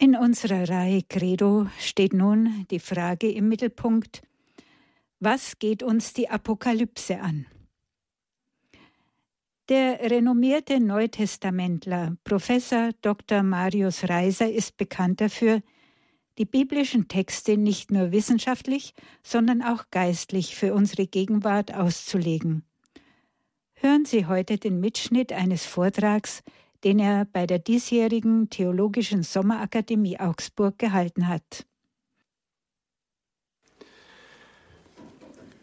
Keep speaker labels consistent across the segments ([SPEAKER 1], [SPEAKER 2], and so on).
[SPEAKER 1] In unserer Reihe Credo steht nun die Frage im Mittelpunkt, was geht uns die Apokalypse an? Der renommierte Neutestamentler Professor Dr. Marius Reiser ist bekannt dafür, die biblischen Texte nicht nur wissenschaftlich, sondern auch geistlich für unsere Gegenwart auszulegen. Hören Sie heute den Mitschnitt eines Vortrags, den er bei der diesjährigen Theologischen Sommerakademie Augsburg gehalten hat.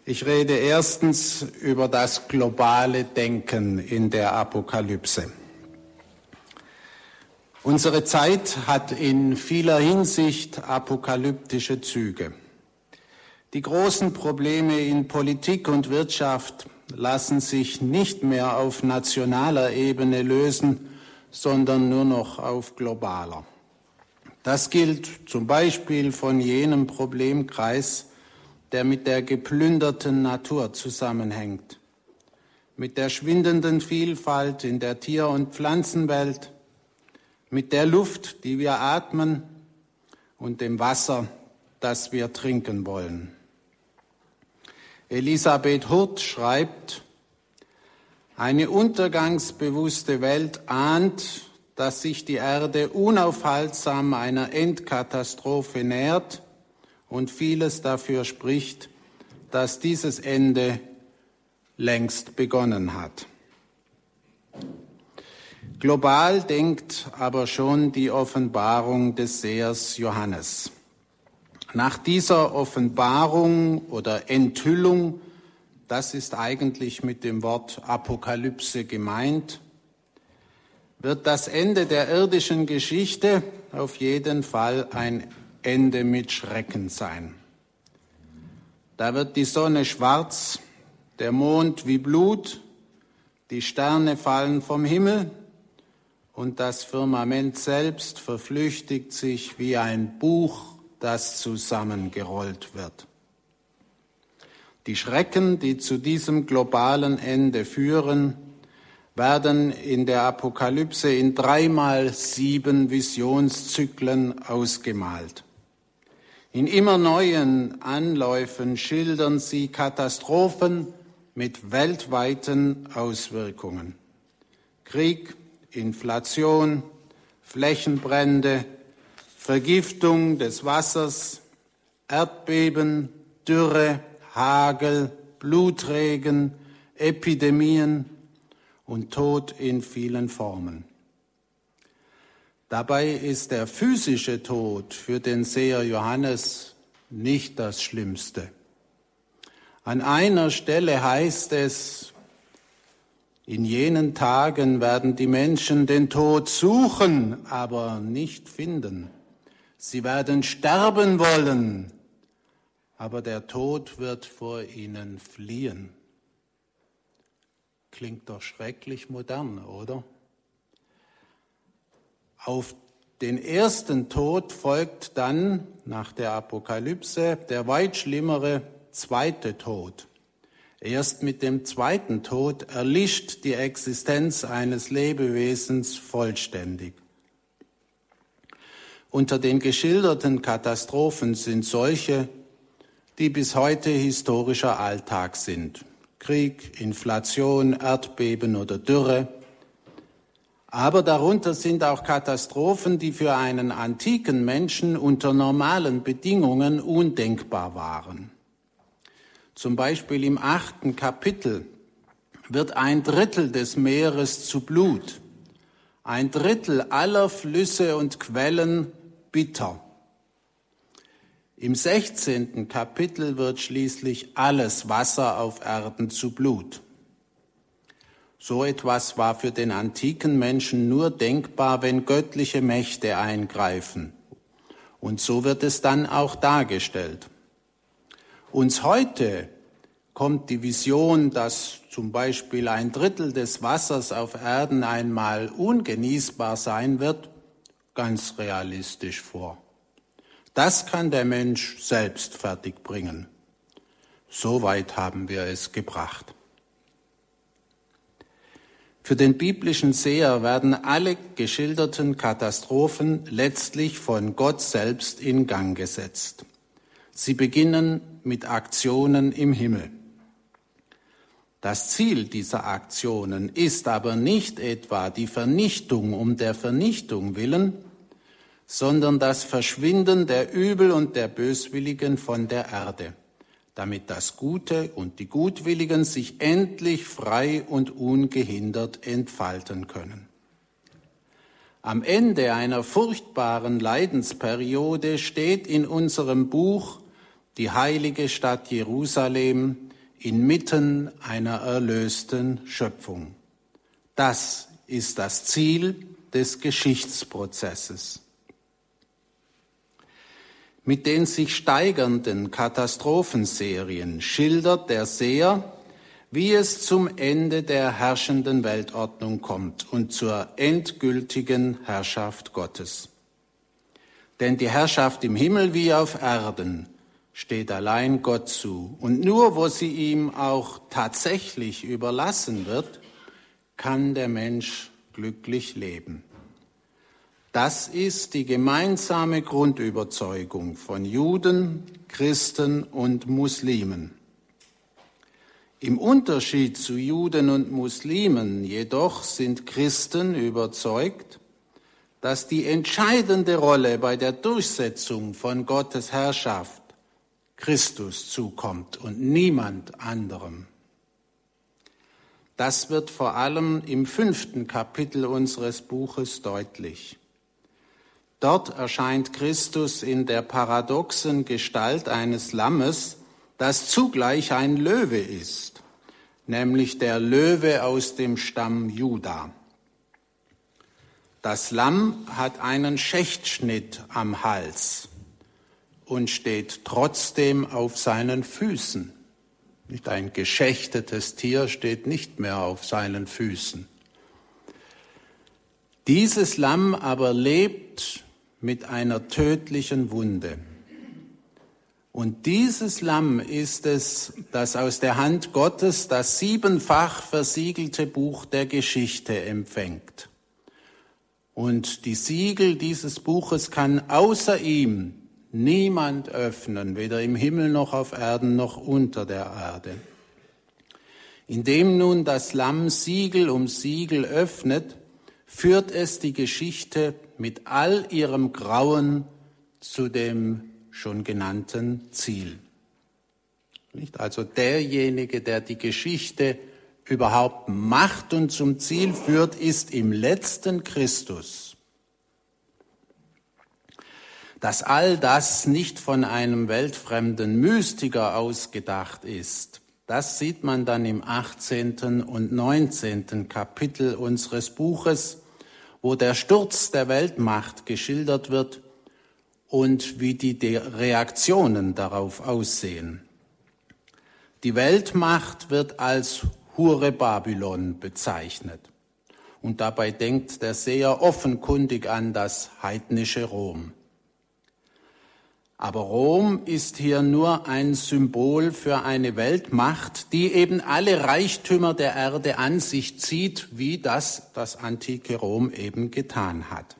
[SPEAKER 2] Ich rede erstens über das globale Denken in der Apokalypse. Unsere Zeit hat in vieler Hinsicht apokalyptische Züge. Die großen Probleme in Politik und Wirtschaft lassen sich nicht mehr auf nationaler Ebene lösen, sondern nur noch auf globaler. Das gilt zum Beispiel von jenem Problemkreis, der mit der geplünderten Natur zusammenhängt, mit der schwindenden Vielfalt in der Tier- und Pflanzenwelt, mit der Luft, die wir atmen und dem Wasser, das wir trinken wollen. Elisabeth Hurt schreibt, eine untergangsbewusste Welt ahnt, dass sich die Erde unaufhaltsam einer Endkatastrophe nähert und vieles dafür spricht, dass dieses Ende längst begonnen hat. Global denkt aber schon die Offenbarung des Sehers Johannes. Nach dieser Offenbarung oder Enthüllung das ist eigentlich mit dem Wort Apokalypse gemeint, wird das Ende der irdischen Geschichte auf jeden Fall ein Ende mit Schrecken sein. Da wird die Sonne schwarz, der Mond wie Blut, die Sterne fallen vom Himmel und das Firmament selbst verflüchtigt sich wie ein Buch, das zusammengerollt wird. Die Schrecken, die zu diesem globalen Ende führen, werden in der Apokalypse in dreimal sieben Visionszyklen ausgemalt. In immer neuen Anläufen schildern sie Katastrophen mit weltweiten Auswirkungen. Krieg, Inflation, Flächenbrände, Vergiftung des Wassers, Erdbeben, Dürre, Hagel, Blutregen, Epidemien und Tod in vielen Formen. Dabei ist der physische Tod für den Seher Johannes nicht das Schlimmste. An einer Stelle heißt es, in jenen Tagen werden die Menschen den Tod suchen, aber nicht finden. Sie werden sterben wollen, aber der Tod wird vor ihnen fliehen. Klingt doch schrecklich modern, oder? Auf den ersten Tod folgt dann nach der Apokalypse der weit schlimmere zweite Tod. Erst mit dem zweiten Tod erlischt die Existenz eines Lebewesens vollständig. Unter den geschilderten Katastrophen sind solche, die bis heute historischer Alltag sind. Krieg, Inflation, Erdbeben oder Dürre. Aber darunter sind auch Katastrophen, die für einen antiken Menschen unter normalen Bedingungen undenkbar waren. Zum Beispiel im achten Kapitel wird ein Drittel des Meeres zu Blut, ein Drittel aller Flüsse und Quellen bitter. Im 16. Kapitel wird schließlich alles Wasser auf Erden zu Blut. So etwas war für den antiken Menschen nur denkbar, wenn göttliche Mächte eingreifen. Und so wird es dann auch dargestellt. Uns heute kommt die Vision, dass zum Beispiel ein Drittel des Wassers auf Erden einmal ungenießbar sein wird, ganz realistisch vor. Das kann der Mensch selbst fertigbringen. So weit haben wir es gebracht. Für den biblischen Seher werden alle geschilderten Katastrophen letztlich von Gott selbst in Gang gesetzt. Sie beginnen mit Aktionen im Himmel. Das Ziel dieser Aktionen ist aber nicht etwa die Vernichtung um der Vernichtung willen, sondern das Verschwinden der Übel und der Böswilligen von der Erde damit das Gute und die Gutwilligen sich endlich frei und ungehindert entfalten können. Am Ende einer furchtbaren Leidensperiode steht in unserem Buch die heilige Stadt Jerusalem inmitten einer erlösten Schöpfung. Das ist das Ziel des Geschichtsprozesses. Mit den sich steigernden Katastrophenserien schildert der Seher, wie es zum Ende der herrschenden Weltordnung kommt und zur endgültigen Herrschaft Gottes. Denn die Herrschaft im Himmel wie auf Erden steht allein Gott zu. Und nur wo sie ihm auch tatsächlich überlassen wird, kann der Mensch glücklich leben. Das ist die gemeinsame Grundüberzeugung von Juden, Christen und Muslimen. Im Unterschied zu Juden und Muslimen jedoch sind Christen überzeugt, dass die entscheidende Rolle bei der Durchsetzung von Gottes Herrschaft Christus zukommt und niemand anderem. Das wird vor allem im fünften Kapitel unseres Buches deutlich. Dort erscheint Christus in der paradoxen Gestalt eines Lammes, das zugleich ein Löwe ist, nämlich der Löwe aus dem Stamm Juda. Das Lamm hat einen Schächtschnitt am Hals und steht trotzdem auf seinen Füßen. Nicht ein geschächtetes Tier steht nicht mehr auf seinen Füßen. Dieses Lamm aber lebt mit einer tödlichen Wunde. Und dieses Lamm ist es, das aus der Hand Gottes das siebenfach versiegelte Buch der Geschichte empfängt. Und die Siegel dieses Buches kann außer ihm niemand öffnen, weder im Himmel noch auf Erden noch unter der Erde. Indem nun das Lamm Siegel um Siegel öffnet, führt es die Geschichte mit all ihrem Grauen zu dem schon genannten Ziel. Nicht? Also derjenige, der die Geschichte überhaupt macht und zum Ziel führt, ist im letzten Christus. Dass all das nicht von einem weltfremden Mystiker ausgedacht ist, das sieht man dann im 18. und 19. Kapitel unseres Buches, wo der Sturz der Weltmacht geschildert wird und wie die Reaktionen darauf aussehen. Die Weltmacht wird als Hure Babylon bezeichnet. Und dabei denkt der Seher offenkundig an das heidnische Rom. Aber Rom ist hier nur ein Symbol für eine Weltmacht, die eben alle Reichtümer der Erde an sich zieht, wie das das antike Rom eben getan hat.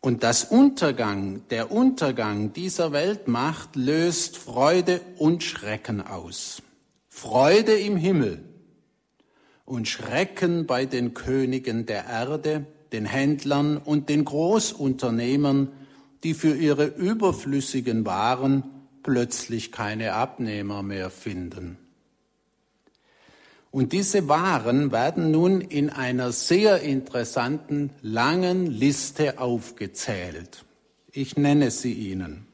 [SPEAKER 2] Und das Untergang, der Untergang dieser Weltmacht löst Freude und Schrecken aus. Freude im Himmel und Schrecken bei den Königen der Erde, den Händlern und den Großunternehmern, die für ihre überflüssigen Waren plötzlich keine Abnehmer mehr finden. Und diese Waren werden nun in einer sehr interessanten, langen Liste aufgezählt. Ich nenne sie Ihnen.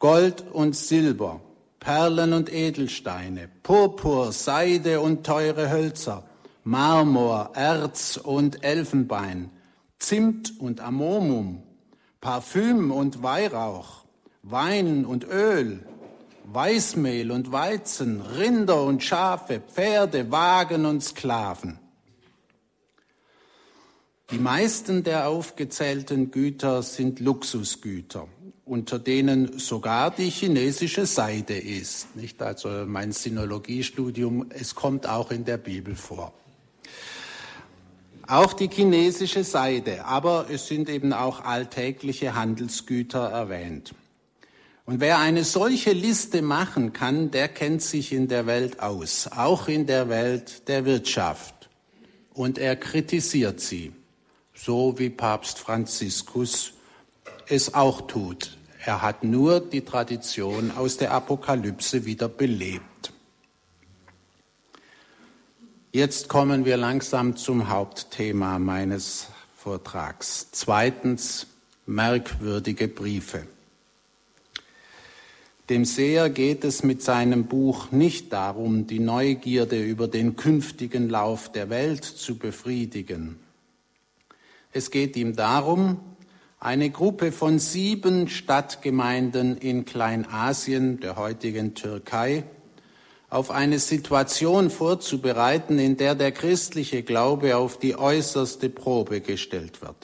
[SPEAKER 2] Gold und Silber, Perlen und Edelsteine, Purpur, Seide und teure Hölzer, Marmor, Erz und Elfenbein, Zimt und Ammonium, Parfüm und Weihrauch, Wein und Öl, Weißmehl und Weizen, Rinder und Schafe, Pferde, Wagen und Sklaven. Die meisten der aufgezählten Güter sind Luxusgüter unter denen sogar die chinesische Seide ist. Nicht also mein Sinologiestudium, es kommt auch in der Bibel vor. Auch die chinesische Seide, aber es sind eben auch alltägliche Handelsgüter erwähnt. Und wer eine solche Liste machen kann, der kennt sich in der Welt aus, auch in der Welt der Wirtschaft. Und er kritisiert sie, so wie Papst Franziskus es auch tut. Er hat nur die Tradition aus der Apokalypse wieder belebt. Jetzt kommen wir langsam zum Hauptthema meines Vortrags. Zweitens, merkwürdige Briefe. Dem Seher geht es mit seinem Buch nicht darum, die Neugierde über den künftigen Lauf der Welt zu befriedigen. Es geht ihm darum, eine Gruppe von sieben Stadtgemeinden in Kleinasien, der heutigen Türkei, auf eine Situation vorzubereiten, in der der christliche Glaube auf die äußerste Probe gestellt wird.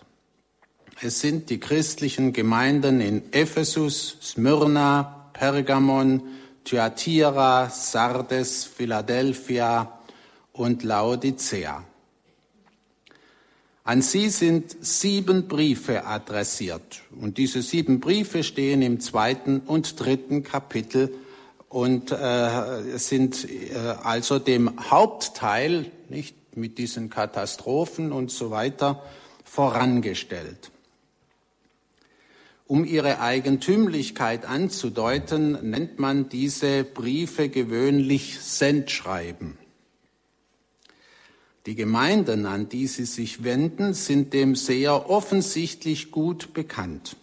[SPEAKER 2] Es sind die christlichen Gemeinden in Ephesus, Smyrna, Pergamon, Thyatira, Sardes, Philadelphia und Laodicea. An sie sind sieben Briefe adressiert und diese sieben Briefe stehen im zweiten und dritten Kapitel und äh, sind äh, also dem Hauptteil, nicht mit diesen Katastrophen und so weiter, vorangestellt. Um ihre Eigentümlichkeit anzudeuten, nennt man diese Briefe gewöhnlich Sendschreiben. Die Gemeinden, an die sie sich wenden, sind dem sehr offensichtlich gut bekannt.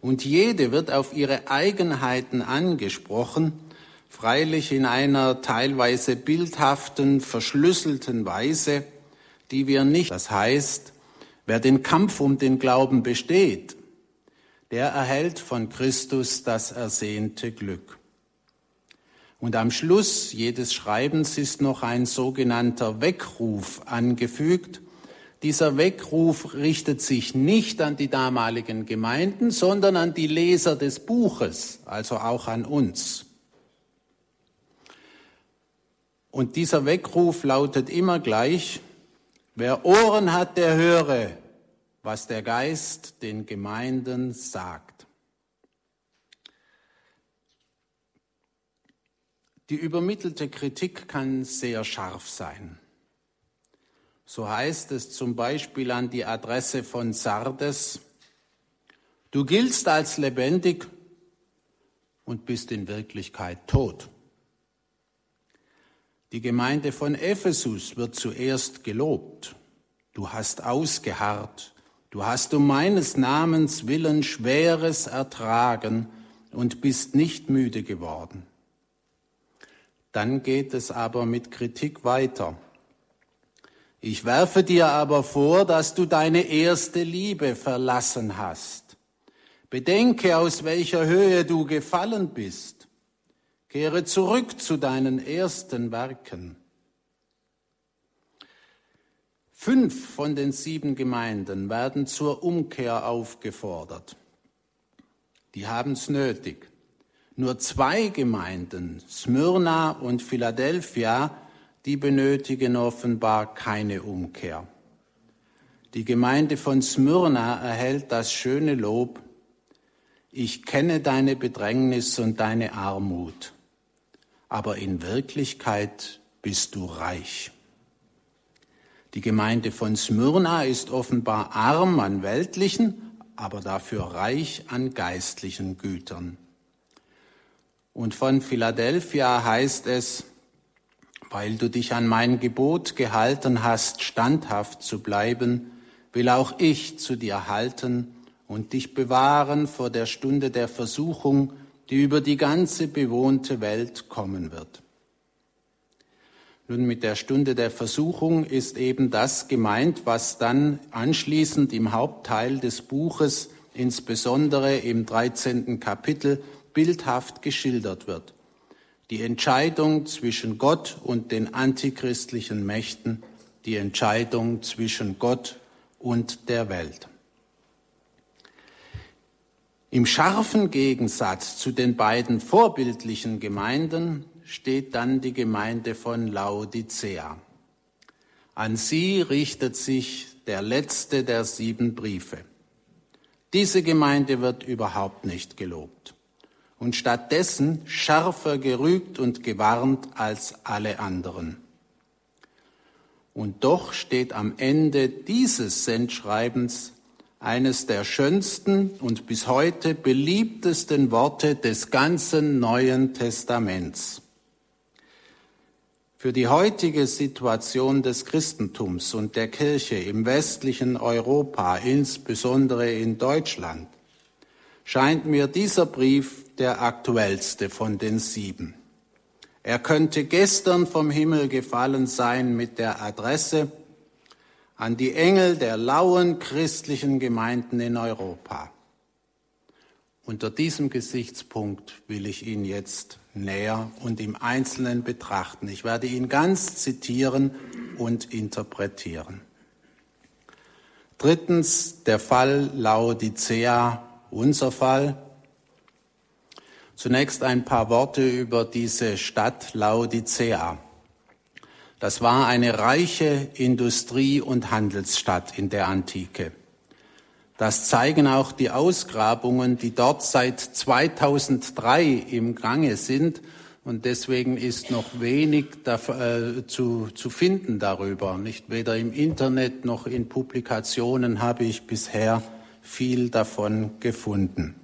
[SPEAKER 2] Und jede wird auf ihre Eigenheiten angesprochen, freilich in einer teilweise bildhaften, verschlüsselten Weise, die wir nicht. Das heißt, wer den Kampf um den Glauben besteht, der erhält von Christus das ersehnte Glück. Und am Schluss jedes Schreibens ist noch ein sogenannter Weckruf angefügt. Dieser Weckruf richtet sich nicht an die damaligen Gemeinden, sondern an die Leser des Buches, also auch an uns. Und dieser Weckruf lautet immer gleich, wer Ohren hat, der höre, was der Geist den Gemeinden sagt. Die übermittelte Kritik kann sehr scharf sein. So heißt es zum Beispiel an die Adresse von Sardes, du giltst als lebendig und bist in Wirklichkeit tot. Die Gemeinde von Ephesus wird zuerst gelobt. Du hast ausgeharrt, Du hast um meines Namens willen Schweres ertragen und bist nicht müde geworden. Dann geht es aber mit Kritik weiter. Ich werfe dir aber vor, dass du deine erste Liebe verlassen hast. Bedenke, aus welcher Höhe du gefallen bist. Kehre zurück zu deinen ersten Werken. Fünf von den sieben Gemeinden werden zur Umkehr aufgefordert. Die haben es nötig. Nur zwei Gemeinden, Smyrna und Philadelphia, die benötigen offenbar keine Umkehr. Die Gemeinde von Smyrna erhält das schöne Lob, ich kenne deine Bedrängnis und deine Armut, aber in Wirklichkeit bist du reich. Die Gemeinde von Smyrna ist offenbar arm an weltlichen, aber dafür reich an geistlichen Gütern. Und von Philadelphia heißt es, weil du dich an mein Gebot gehalten hast, standhaft zu bleiben, will auch ich zu dir halten und dich bewahren vor der Stunde der Versuchung, die über die ganze bewohnte Welt kommen wird. Nun, mit der Stunde der Versuchung ist eben das gemeint, was dann anschließend im Hauptteil des Buches, insbesondere im 13. Kapitel, bildhaft geschildert wird. Die Entscheidung zwischen Gott und den antichristlichen Mächten, die Entscheidung zwischen Gott und der Welt. Im scharfen Gegensatz zu den beiden vorbildlichen Gemeinden steht dann die Gemeinde von Laodicea. An sie richtet sich der letzte der sieben Briefe. Diese Gemeinde wird überhaupt nicht gelobt und stattdessen schärfer gerügt und gewarnt als alle anderen. Und doch steht am Ende dieses Sendschreibens eines der schönsten und bis heute beliebtesten Worte des ganzen Neuen Testaments. Für die heutige Situation des Christentums und der Kirche im westlichen Europa, insbesondere in Deutschland, scheint mir dieser Brief der aktuellste von den sieben. Er könnte gestern vom Himmel gefallen sein mit der Adresse an die Engel der lauen christlichen Gemeinden in Europa. Unter diesem Gesichtspunkt will ich ihn jetzt näher und im Einzelnen betrachten. Ich werde ihn ganz zitieren und interpretieren. Drittens der Fall Laodicea, unser Fall. Zunächst ein paar Worte über diese Stadt Laodicea. Das war eine reiche Industrie- und Handelsstadt in der Antike. Das zeigen auch die Ausgrabungen, die dort seit 2003 im Gange sind. Und deswegen ist noch wenig äh, zu, zu finden darüber. Nicht weder im Internet noch in Publikationen habe ich bisher viel davon gefunden.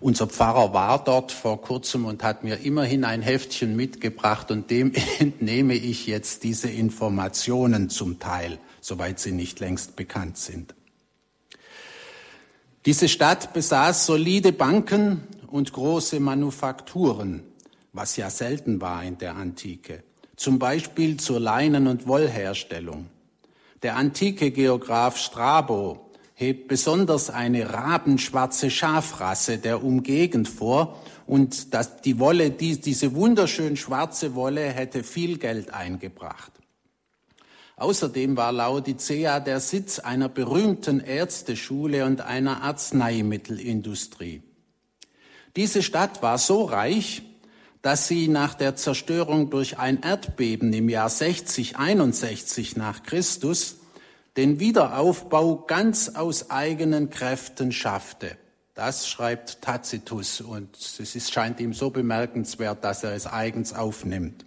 [SPEAKER 2] Unser Pfarrer war dort vor kurzem und hat mir immerhin ein Heftchen mitgebracht und dem entnehme ich jetzt diese Informationen zum Teil, soweit sie nicht längst bekannt sind. Diese Stadt besaß solide Banken und große Manufakturen, was ja selten war in der Antike, zum Beispiel zur Leinen- und Wollherstellung. Der antike Geograph Strabo hebt besonders eine rabenschwarze Schafrasse der Umgegend vor und dass die Wolle, die, diese wunderschön schwarze Wolle hätte viel Geld eingebracht. Außerdem war Laodicea der Sitz einer berühmten Ärzteschule und einer Arzneimittelindustrie. Diese Stadt war so reich, dass sie nach der Zerstörung durch ein Erdbeben im Jahr 60, 61 nach Christus den Wiederaufbau ganz aus eigenen Kräften schaffte. Das schreibt Tacitus und es ist, scheint ihm so bemerkenswert, dass er es eigens aufnimmt.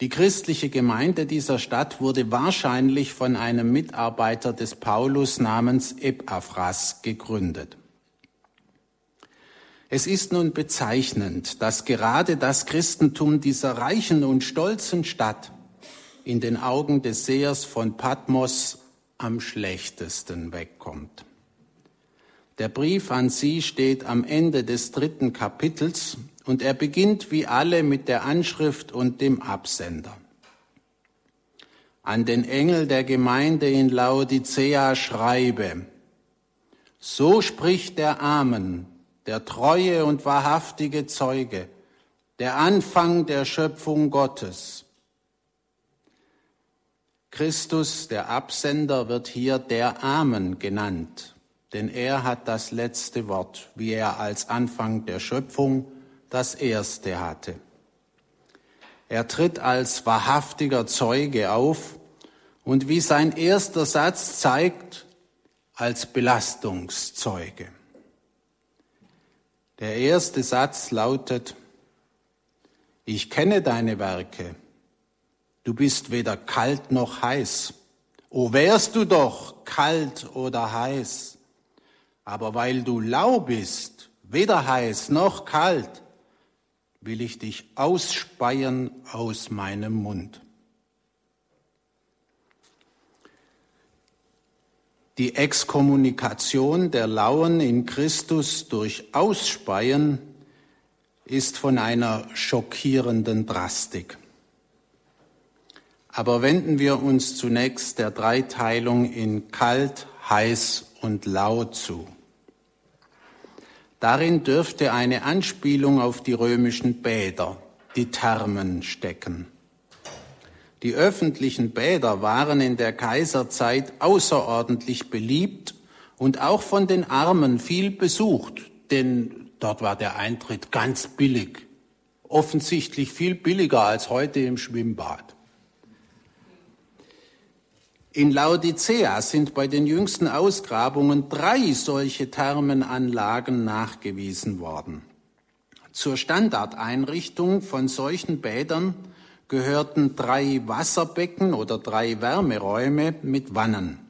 [SPEAKER 2] Die christliche Gemeinde dieser Stadt wurde wahrscheinlich von einem Mitarbeiter des Paulus namens Epaphras gegründet. Es ist nun bezeichnend, dass gerade das Christentum dieser reichen und stolzen Stadt in den Augen des Sehers von Patmos am schlechtesten wegkommt. Der Brief an sie steht am Ende des dritten Kapitels und er beginnt wie alle mit der Anschrift und dem Absender. An den Engel der Gemeinde in Laodicea schreibe, so spricht der Amen, der treue und wahrhaftige Zeuge, der Anfang der Schöpfung Gottes. Christus, der Absender, wird hier der Amen genannt, denn er hat das letzte Wort, wie er als Anfang der Schöpfung das erste hatte. Er tritt als wahrhaftiger Zeuge auf und wie sein erster Satz zeigt, als Belastungszeuge. Der erste Satz lautet, ich kenne deine Werke, du bist weder kalt noch heiß. O wärst du doch kalt oder heiß, aber weil du lau bist, weder heiß noch kalt, will ich dich ausspeien aus meinem Mund. Die Exkommunikation der Lauen in Christus durch Ausspeien ist von einer schockierenden Drastik. Aber wenden wir uns zunächst der Dreiteilung in kalt, heiß und lau zu. Darin dürfte eine Anspielung auf die römischen Bäder, die Thermen, stecken. Die öffentlichen Bäder waren in der Kaiserzeit außerordentlich beliebt und auch von den Armen viel besucht, denn dort war der Eintritt ganz billig, offensichtlich viel billiger als heute im Schwimmbad. In Laodicea sind bei den jüngsten Ausgrabungen drei solche Thermenanlagen nachgewiesen worden. Zur Standardeinrichtung von solchen Bädern gehörten drei Wasserbecken oder drei Wärmeräume mit Wannen.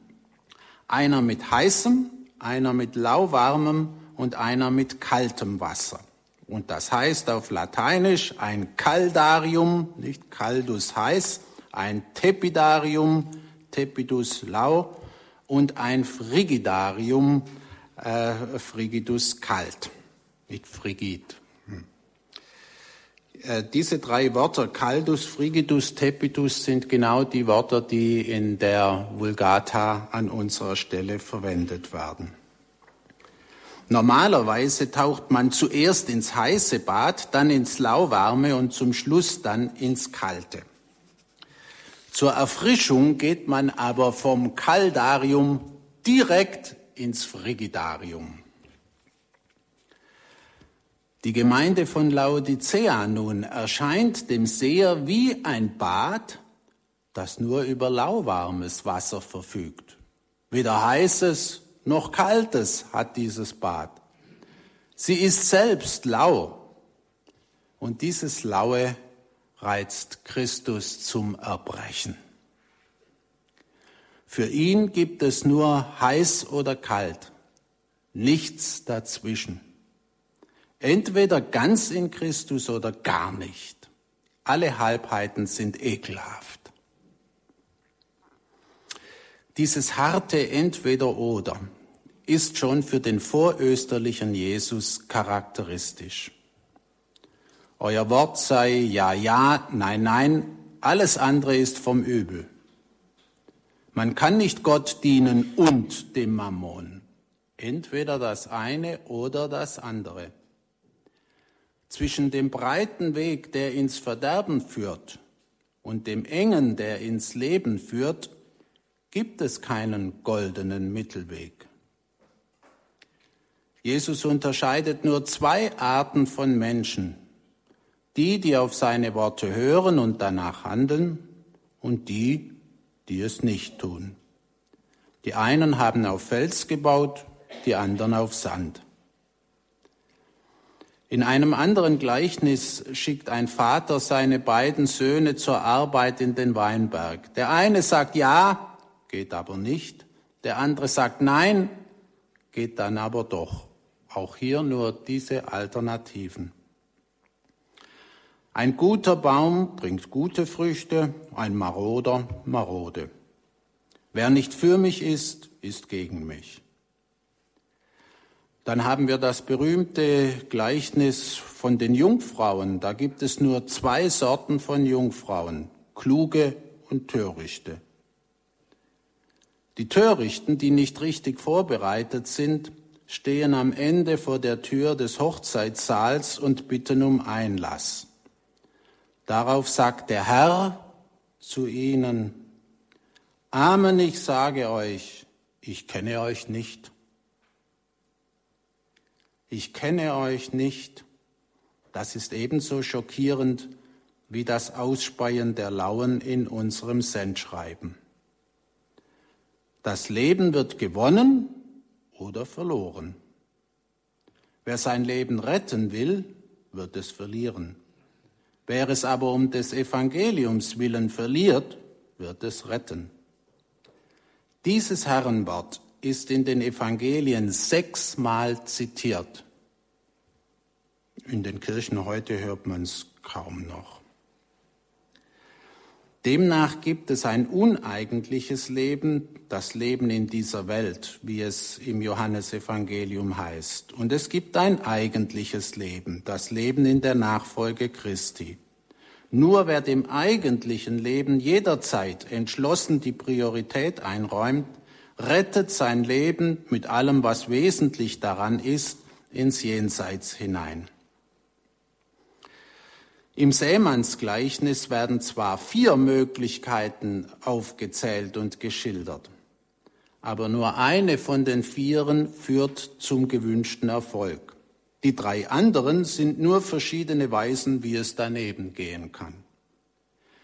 [SPEAKER 2] Einer mit heißem, einer mit lauwarmem und einer mit kaltem Wasser. Und das heißt auf Lateinisch ein Caldarium, nicht Caldus heiß, ein Tepidarium, Tepidus lau und ein Frigidarium, äh, Frigidus kalt, nicht frigid. Äh, diese drei Wörter, Caldus, Frigidus, Tepidus, sind genau die Wörter, die in der Vulgata an unserer Stelle verwendet werden. Normalerweise taucht man zuerst ins heiße Bad, dann ins lauwarme und zum Schluss dann ins kalte. Zur Erfrischung geht man aber vom Kaldarium direkt ins Frigidarium. Die Gemeinde von Laodicea nun erscheint dem Seher wie ein Bad, das nur über lauwarmes Wasser verfügt. Weder heißes noch kaltes hat dieses Bad. Sie ist selbst lau. Und dieses Laue reizt Christus zum Erbrechen. Für ihn gibt es nur heiß oder kalt, nichts dazwischen. Entweder ganz in Christus oder gar nicht. Alle Halbheiten sind ekelhaft. Dieses harte Entweder-Oder ist schon für den vorösterlichen Jesus charakteristisch. Euer Wort sei ja, ja, nein, nein, alles andere ist vom Übel. Man kann nicht Gott dienen und dem Mammon. Entweder das eine oder das andere. Zwischen dem breiten Weg, der ins Verderben führt, und dem engen, der ins Leben führt, gibt es keinen goldenen Mittelweg. Jesus unterscheidet nur zwei Arten von Menschen. Die, die auf seine Worte hören und danach handeln, und die, die es nicht tun. Die einen haben auf Fels gebaut, die anderen auf Sand. In einem anderen Gleichnis schickt ein Vater seine beiden Söhne zur Arbeit in den Weinberg. Der eine sagt ja, geht aber nicht. Der andere sagt nein, geht dann aber doch. Auch hier nur diese Alternativen. Ein guter Baum bringt gute Früchte, ein maroder marode. Wer nicht für mich ist, ist gegen mich. Dann haben wir das berühmte Gleichnis von den Jungfrauen. Da gibt es nur zwei Sorten von Jungfrauen, kluge und törichte. Die Törichten, die nicht richtig vorbereitet sind, stehen am Ende vor der Tür des Hochzeitssaals und bitten um Einlass. Darauf sagt der Herr zu ihnen, Amen, ich sage euch, ich kenne euch nicht ich kenne euch nicht, das ist ebenso schockierend wie das Ausspeien der Lauen in unserem Sendschreiben. Das Leben wird gewonnen oder verloren. Wer sein Leben retten will, wird es verlieren. Wer es aber um des Evangeliums willen verliert, wird es retten. Dieses Herrenwort ist in den Evangelien sechsmal zitiert. In den Kirchen heute hört man es kaum noch. Demnach gibt es ein uneigentliches Leben, das Leben in dieser Welt, wie es im Johannesevangelium heißt. Und es gibt ein eigentliches Leben, das Leben in der Nachfolge Christi. Nur wer dem eigentlichen Leben jederzeit entschlossen die Priorität einräumt, rettet sein Leben mit allem, was wesentlich daran ist, ins Jenseits hinein. Im Sämannsgleichnis werden zwar vier Möglichkeiten aufgezählt und geschildert. aber nur eine von den Vieren führt zum gewünschten Erfolg. Die drei anderen sind nur verschiedene Weisen, wie es daneben gehen kann.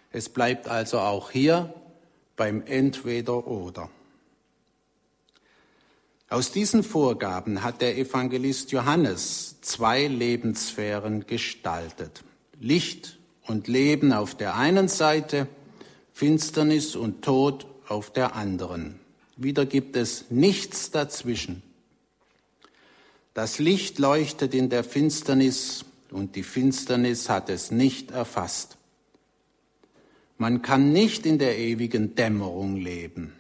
[SPEAKER 2] Es bleibt also auch hier beim Entweder-Oder. Aus diesen Vorgaben hat der Evangelist Johannes zwei Lebenssphären gestaltet. Licht und Leben auf der einen Seite, Finsternis und Tod auf der anderen. Wieder gibt es nichts dazwischen. Das Licht leuchtet in der Finsternis und die Finsternis hat es nicht erfasst. Man kann nicht in der ewigen Dämmerung leben.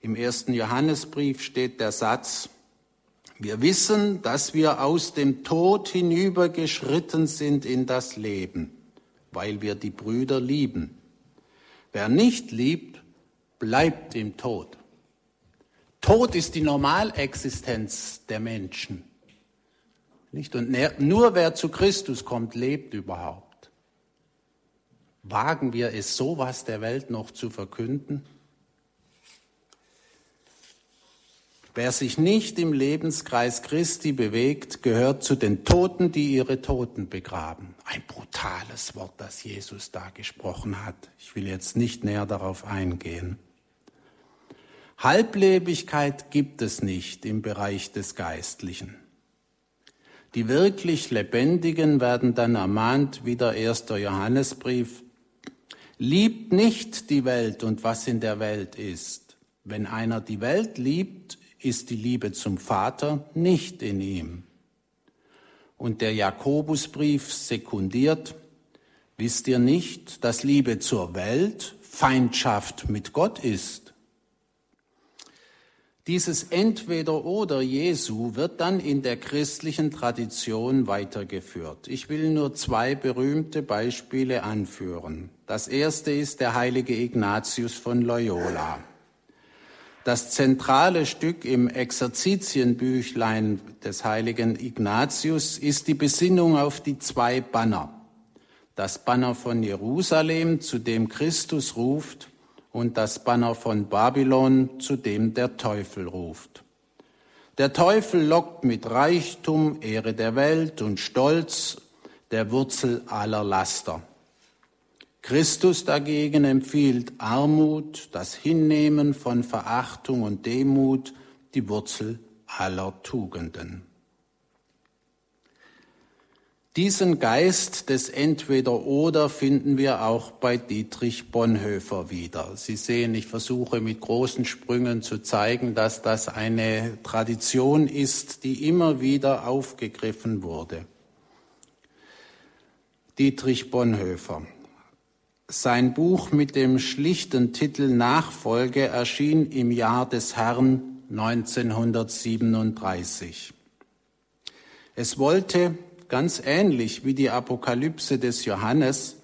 [SPEAKER 2] Im ersten Johannesbrief steht der Satz, wir wissen, dass wir aus dem Tod hinübergeschritten sind in das Leben, weil wir die Brüder lieben. Wer nicht liebt, bleibt im Tod. Tod ist die Normalexistenz der Menschen. Nicht? Und nur wer zu Christus kommt, lebt überhaupt. Wagen wir es, sowas der Welt noch zu verkünden? Wer sich nicht im Lebenskreis Christi bewegt, gehört zu den Toten, die ihre Toten begraben. Ein brutales Wort, das Jesus da gesprochen hat. Ich will jetzt nicht näher darauf eingehen. Halblebigkeit gibt es nicht im Bereich des Geistlichen. Die wirklich Lebendigen werden dann ermahnt, wie der erste Johannesbrief, liebt nicht die Welt und was in der Welt ist. Wenn einer die Welt liebt, ist die Liebe zum Vater nicht in ihm. Und der Jakobusbrief sekundiert, wisst ihr nicht, dass Liebe zur Welt Feindschaft mit Gott ist? Dieses Entweder-Oder Jesu wird dann in der christlichen Tradition weitergeführt. Ich will nur zwei berühmte Beispiele anführen. Das erste ist der heilige Ignatius von Loyola. Das zentrale Stück im Exerzitienbüchlein des heiligen Ignatius ist die Besinnung auf die zwei Banner. Das Banner von Jerusalem, zu dem Christus ruft, und das Banner von Babylon, zu dem der Teufel ruft. Der Teufel lockt mit Reichtum, Ehre der Welt und Stolz, der Wurzel aller Laster. Christus dagegen empfiehlt Armut, das Hinnehmen von Verachtung und Demut, die Wurzel aller Tugenden. Diesen Geist des Entweder-Oder finden wir auch bei Dietrich Bonhoeffer wieder. Sie sehen, ich versuche mit großen Sprüngen zu zeigen, dass das eine Tradition ist, die immer wieder aufgegriffen wurde. Dietrich Bonhoeffer. Sein Buch mit dem schlichten Titel Nachfolge erschien im Jahr des Herrn 1937. Es wollte ganz ähnlich wie die Apokalypse des Johannes,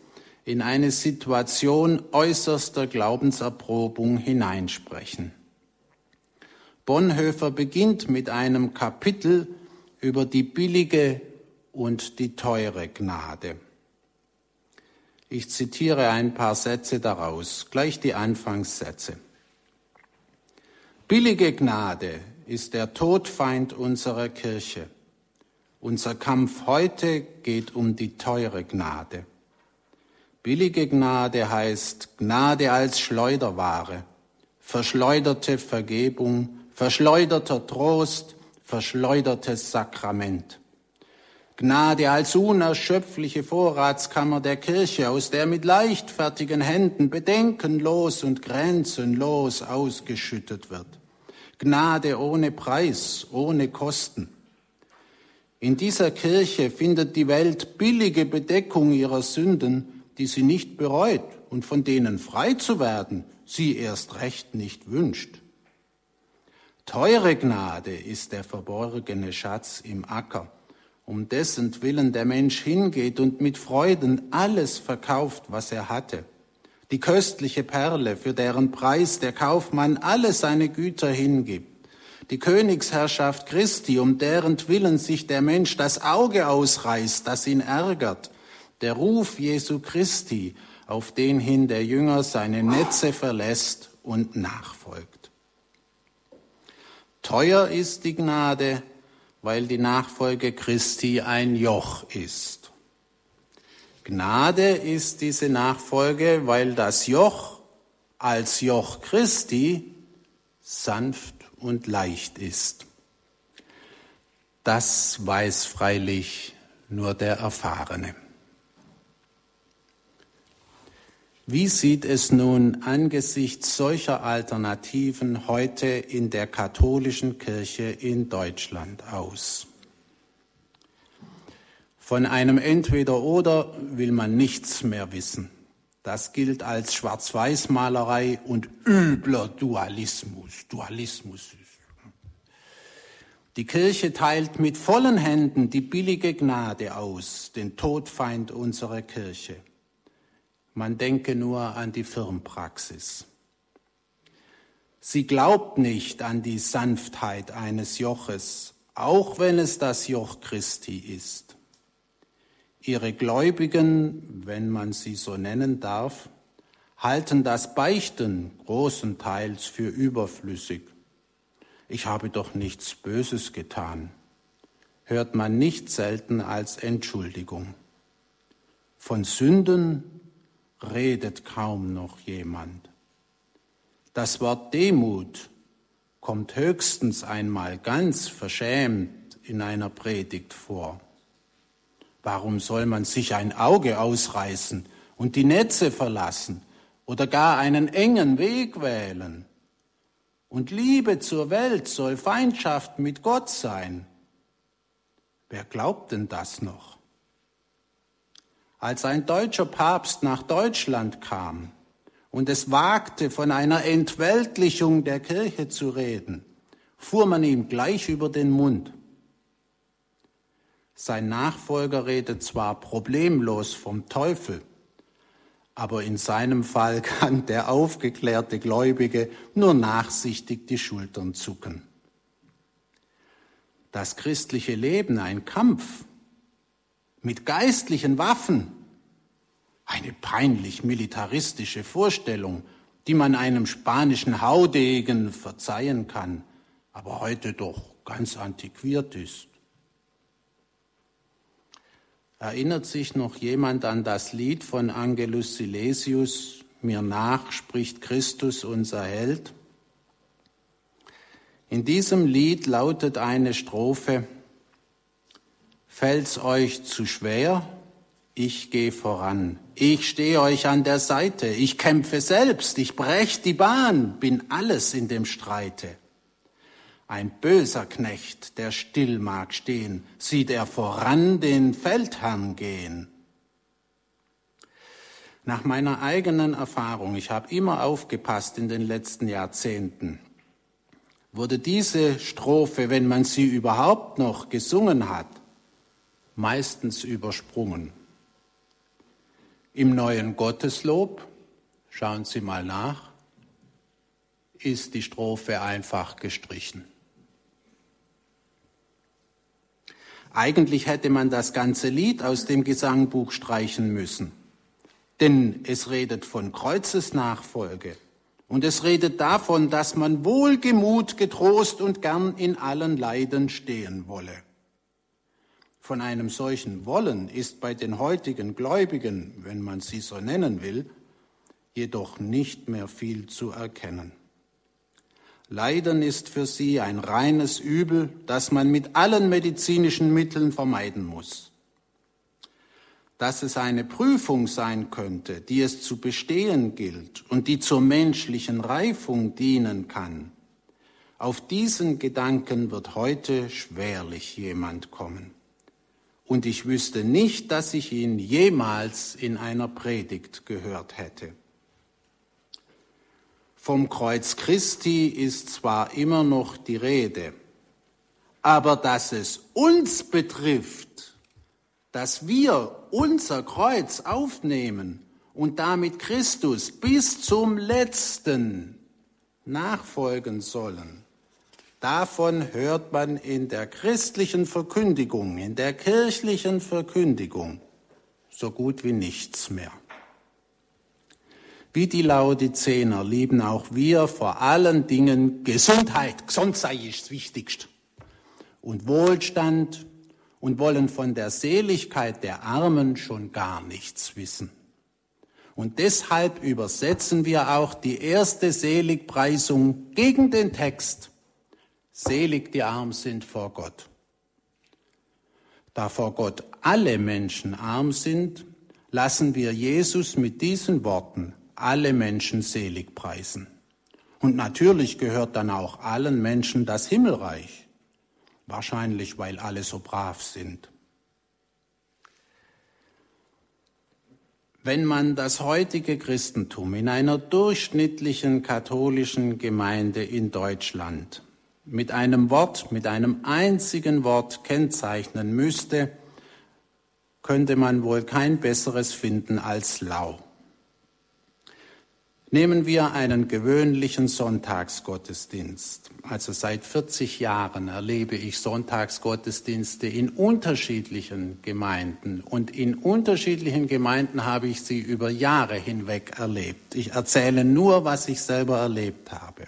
[SPEAKER 2] in eine Situation äußerster Glaubenserprobung hineinsprechen. Bonhoeffer beginnt mit einem Kapitel über die billige und die teure Gnade. Ich zitiere ein paar Sätze daraus, gleich die Anfangssätze. Billige Gnade ist der Todfeind unserer Kirche. Unser Kampf heute geht um die teure Gnade. Billige Gnade heißt Gnade als Schleuderware, verschleuderte Vergebung, verschleuderter Trost, verschleudertes Sakrament. Gnade als unerschöpfliche Vorratskammer der Kirche, aus der mit leichtfertigen Händen bedenkenlos und grenzenlos ausgeschüttet wird. Gnade ohne Preis, ohne Kosten. In dieser Kirche findet die Welt billige Bedeckung ihrer Sünden, die sie nicht bereut und von denen frei zu werden sie erst recht nicht wünscht. Teure Gnade ist der verborgene Schatz im Acker, um dessen Willen der Mensch hingeht und mit Freuden alles verkauft, was er hatte. Die köstliche Perle, für deren Preis der Kaufmann alle seine Güter hingibt die Königsherrschaft Christi, um deren Willen sich der Mensch das Auge ausreißt, das ihn ärgert, der Ruf Jesu Christi, auf den hin der Jünger seine Netze verlässt und nachfolgt. teuer ist die Gnade, weil die Nachfolge Christi ein Joch ist. Gnade ist diese Nachfolge, weil das Joch als Joch Christi sanft und leicht ist. Das weiß freilich nur der Erfahrene. Wie sieht es nun angesichts solcher Alternativen heute in der katholischen Kirche in Deutschland aus? Von einem Entweder-Oder will man nichts mehr wissen. Das gilt als Schwarz-Weiß-Malerei und übler Dualismus. Dualismus die Kirche teilt mit vollen Händen die billige Gnade aus, den Todfeind unserer Kirche. Man denke nur an die Firmpraxis. Sie glaubt nicht an die Sanftheit eines Joches, auch wenn es das Joch Christi ist. Ihre Gläubigen, wenn man sie so nennen darf, halten das Beichten großenteils für überflüssig ich habe doch nichts Böses getan, hört man nicht selten als Entschuldigung. Von Sünden redet kaum noch jemand. Das Wort Demut kommt höchstens einmal ganz verschämt in einer Predigt vor. Warum soll man sich ein Auge ausreißen und die Netze verlassen oder gar einen engen Weg wählen? Und Liebe zur Welt soll Feindschaft mit Gott sein. Wer glaubt denn das noch? Als ein deutscher Papst nach Deutschland kam und es wagte, von einer Entweltlichung der Kirche zu reden, fuhr man ihm gleich über den Mund. Sein Nachfolger redet zwar problemlos vom Teufel, aber in seinem Fall kann der aufgeklärte Gläubige nur nachsichtig die Schultern zucken. Das christliche Leben ein Kampf mit geistlichen Waffen, eine peinlich militaristische Vorstellung, die man einem spanischen Haudegen verzeihen kann, aber heute doch ganz antiquiert ist. Erinnert sich noch jemand an das Lied von Angelus Silesius, Mir nach spricht Christus unser Held? In diesem Lied lautet eine Strophe, Fällt's euch zu schwer? Ich geh voran. Ich stehe euch an der Seite. Ich kämpfe selbst. Ich brech die Bahn. Bin alles in dem Streite. Ein böser Knecht, der still mag stehen, sieht er voran den Feldherrn gehen. Nach meiner eigenen Erfahrung, ich habe immer aufgepasst in den letzten Jahrzehnten, wurde diese Strophe, wenn man sie überhaupt noch gesungen hat, meistens übersprungen. Im neuen Gotteslob, schauen Sie mal nach, ist die Strophe einfach gestrichen. Eigentlich hätte man das ganze Lied aus dem Gesangbuch streichen müssen. Denn es redet von Kreuzesnachfolge. Und es redet davon, dass man wohlgemut, getrost und gern in allen Leiden stehen wolle. Von einem solchen Wollen ist bei den heutigen Gläubigen, wenn man sie so nennen will, jedoch nicht mehr viel zu erkennen. Leiden ist für sie ein reines Übel, das man mit allen medizinischen Mitteln vermeiden muss. Dass es eine Prüfung sein könnte, die es zu bestehen gilt und die zur menschlichen Reifung dienen kann, auf diesen Gedanken wird heute schwerlich jemand kommen. Und ich wüsste nicht, dass ich ihn jemals in einer Predigt gehört hätte. Vom Kreuz Christi ist zwar immer noch die Rede, aber dass es uns betrifft, dass wir unser Kreuz aufnehmen und damit Christus bis zum letzten nachfolgen sollen, davon hört man in der christlichen Verkündigung, in der kirchlichen Verkündigung so gut wie nichts mehr. Wie die Laodicener lieben auch wir vor allen Dingen Gesundheit. Gesundheit ist das Wichtigste. Und Wohlstand und wollen von der Seligkeit der Armen schon gar nichts wissen. Und deshalb übersetzen wir auch die erste Seligpreisung gegen den Text. Selig die arm sind vor Gott. Da vor Gott alle Menschen arm sind, lassen wir Jesus mit diesen Worten alle Menschen selig preisen. Und natürlich gehört dann auch allen Menschen das Himmelreich. Wahrscheinlich, weil alle so brav sind. Wenn man das heutige Christentum in einer durchschnittlichen katholischen Gemeinde in Deutschland mit einem Wort, mit einem einzigen Wort kennzeichnen müsste, könnte man wohl kein besseres finden als lau. Nehmen wir einen gewöhnlichen Sonntagsgottesdienst. Also seit 40 Jahren erlebe ich Sonntagsgottesdienste in unterschiedlichen Gemeinden und in unterschiedlichen Gemeinden habe ich sie über Jahre hinweg erlebt. Ich erzähle nur, was ich selber erlebt habe.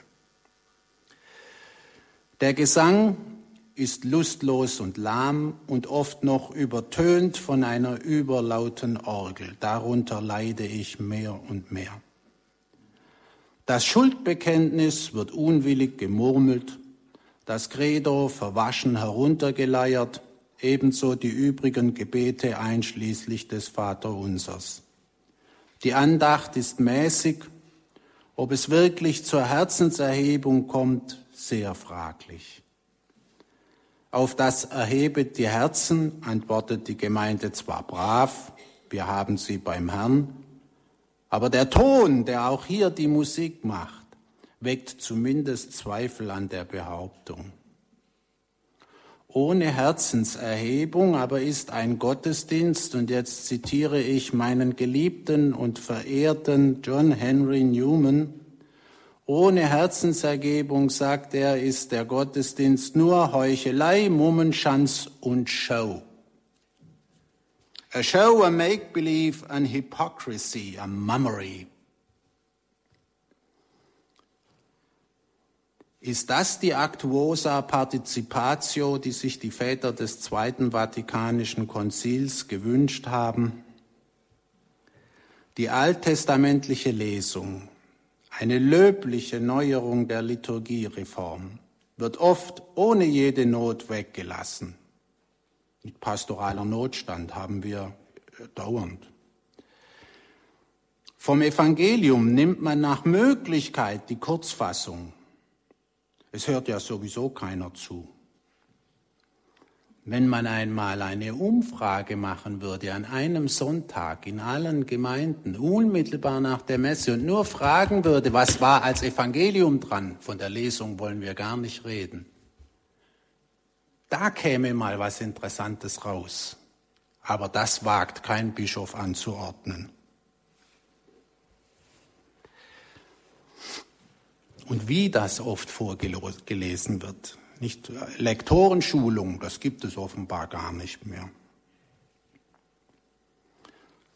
[SPEAKER 2] Der Gesang ist lustlos und lahm und oft noch übertönt von einer überlauten Orgel. Darunter leide ich mehr und mehr. Das Schuldbekenntnis wird unwillig gemurmelt, das Credo verwaschen heruntergeleiert, ebenso die übrigen Gebete einschließlich des Vaterunsers. Die Andacht ist mäßig, ob es wirklich zur Herzenserhebung kommt, sehr fraglich. Auf das erhebet die Herzen, antwortet die Gemeinde zwar brav, wir haben sie beim Herrn, aber der Ton, der auch hier die Musik macht, weckt zumindest Zweifel an der Behauptung. Ohne Herzenserhebung aber ist ein Gottesdienst, und jetzt zitiere ich meinen geliebten und verehrten John Henry Newman, ohne Herzensergebung, sagt er, ist der Gottesdienst nur Heuchelei, Mummenschanz und Show. A show, a make-believe, an hypocrisy, a mummery. Ist das die Actuosa Participatio, die sich die Väter des Zweiten Vatikanischen Konzils gewünscht haben? Die alttestamentliche Lesung, eine löbliche Neuerung der Liturgiereform, wird oft ohne jede Not weggelassen. Mit pastoraler Notstand haben wir äh, dauernd. Vom Evangelium nimmt man nach Möglichkeit die Kurzfassung. Es hört ja sowieso keiner zu. Wenn man einmal eine Umfrage machen würde an einem Sonntag in allen Gemeinden, unmittelbar nach der Messe, und nur fragen würde, was war als Evangelium dran, von der Lesung wollen wir gar nicht reden, da käme mal was Interessantes raus. Aber das wagt kein Bischof anzuordnen. Und wie das oft vorgelesen wird. Nicht Lektorenschulung, das gibt es offenbar gar nicht mehr.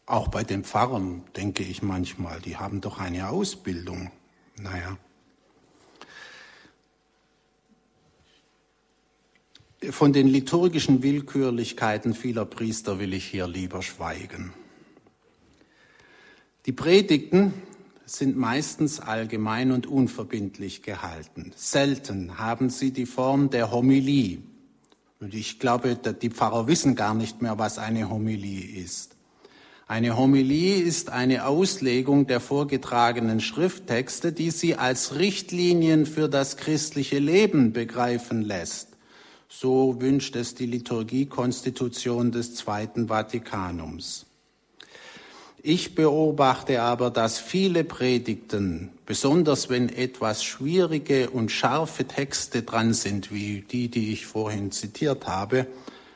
[SPEAKER 2] Auch bei den Pfarrern denke ich manchmal, die haben doch eine Ausbildung. Naja. Von den liturgischen Willkürlichkeiten vieler Priester will ich hier lieber schweigen. Die Predigten sind meistens allgemein und unverbindlich gehalten. Selten haben sie die Form der Homilie. Und ich glaube, die Pfarrer wissen gar nicht mehr, was eine Homilie ist. Eine Homilie ist eine Auslegung der vorgetragenen Schrifttexte, die sie als Richtlinien für das christliche Leben begreifen lässt. So wünscht es die Liturgiekonstitution des Zweiten Vatikanums. Ich beobachte aber, dass viele Predigten, besonders wenn etwas schwierige und scharfe Texte dran sind, wie die, die ich vorhin zitiert habe,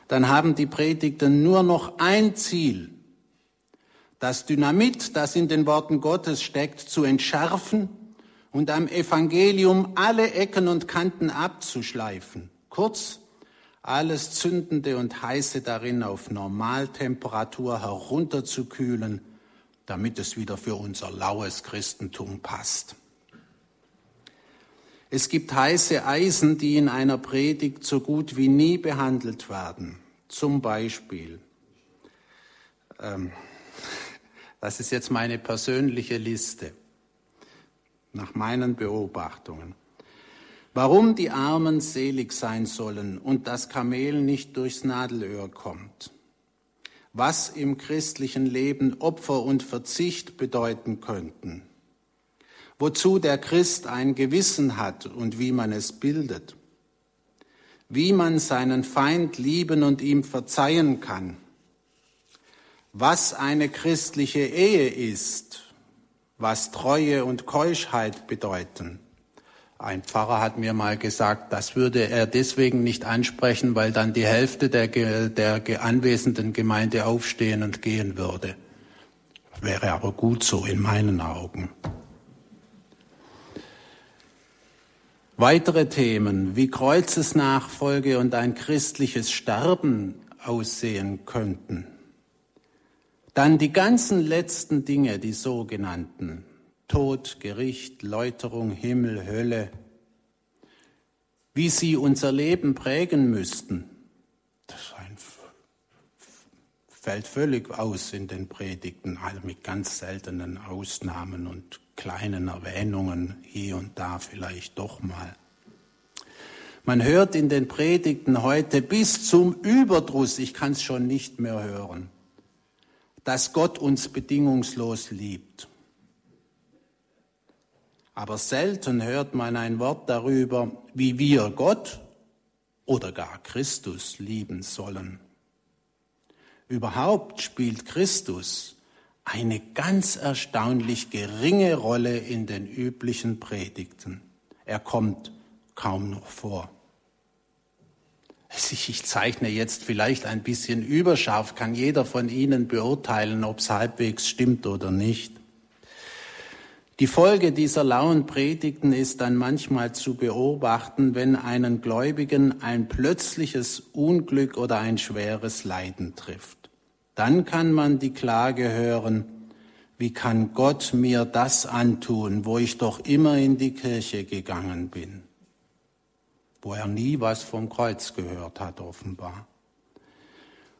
[SPEAKER 2] dann haben die Predigten nur noch ein Ziel, das Dynamit, das in den Worten Gottes steckt, zu entschärfen und am Evangelium alle Ecken und Kanten abzuschleifen. Kurz, alles Zündende und Heiße darin auf Normaltemperatur herunterzukühlen, damit es wieder für unser laues Christentum passt. Es gibt heiße Eisen, die in einer Predigt so gut wie nie behandelt werden. Zum Beispiel, ähm, das ist jetzt meine persönliche Liste nach meinen Beobachtungen. Warum die Armen selig sein sollen und das Kamel nicht durchs Nadelöhr kommt. Was im christlichen Leben Opfer und Verzicht bedeuten könnten. Wozu der Christ ein Gewissen hat und wie man es bildet. Wie man seinen Feind lieben und ihm verzeihen kann. Was eine christliche Ehe ist was Treue und Keuschheit bedeuten. Ein Pfarrer hat mir mal gesagt, das würde er deswegen nicht ansprechen, weil dann die Hälfte der, der anwesenden Gemeinde aufstehen und gehen würde. Wäre aber gut so in meinen Augen. Weitere Themen wie Kreuzesnachfolge und ein christliches Sterben aussehen könnten. Dann die ganzen letzten Dinge, die sogenannten Tod, Gericht, Läuterung, Himmel, Hölle, wie sie unser Leben prägen müssten. Das fällt völlig aus in den Predigten, also mit ganz seltenen Ausnahmen und kleinen Erwähnungen hier und da vielleicht doch mal. Man hört in den Predigten heute bis zum Überdruss, ich kann es schon nicht mehr hören, dass Gott uns bedingungslos liebt. Aber selten hört man ein Wort darüber, wie wir Gott oder gar Christus lieben sollen. Überhaupt spielt Christus eine ganz erstaunlich geringe Rolle in den üblichen Predigten. Er kommt kaum noch vor. Ich zeichne jetzt vielleicht ein bisschen überscharf, kann jeder von Ihnen beurteilen, ob es halbwegs stimmt oder nicht. Die Folge dieser lauen Predigten ist dann manchmal zu beobachten, wenn einen Gläubigen ein plötzliches Unglück oder ein schweres Leiden trifft. Dann kann man die Klage hören, wie kann Gott mir das antun, wo ich doch immer in die Kirche gegangen bin? wo er nie was vom Kreuz gehört hat, offenbar.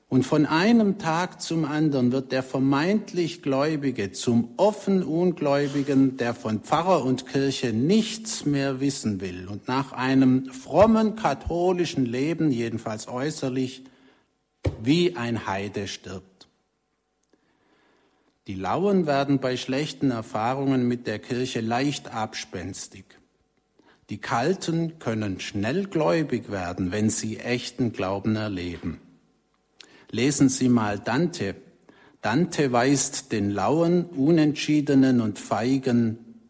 [SPEAKER 2] Und von einem Tag zum anderen wird der vermeintlich Gläubige zum offen Ungläubigen, der von Pfarrer und Kirche nichts mehr wissen will und nach einem frommen katholischen Leben, jedenfalls äußerlich, wie ein Heide stirbt. Die Lauen werden bei schlechten Erfahrungen mit der Kirche leicht abspenstig. Die Kalten können schnell gläubig werden, wenn sie echten Glauben erleben. Lesen Sie mal Dante. Dante weist den lauen, unentschiedenen und feigen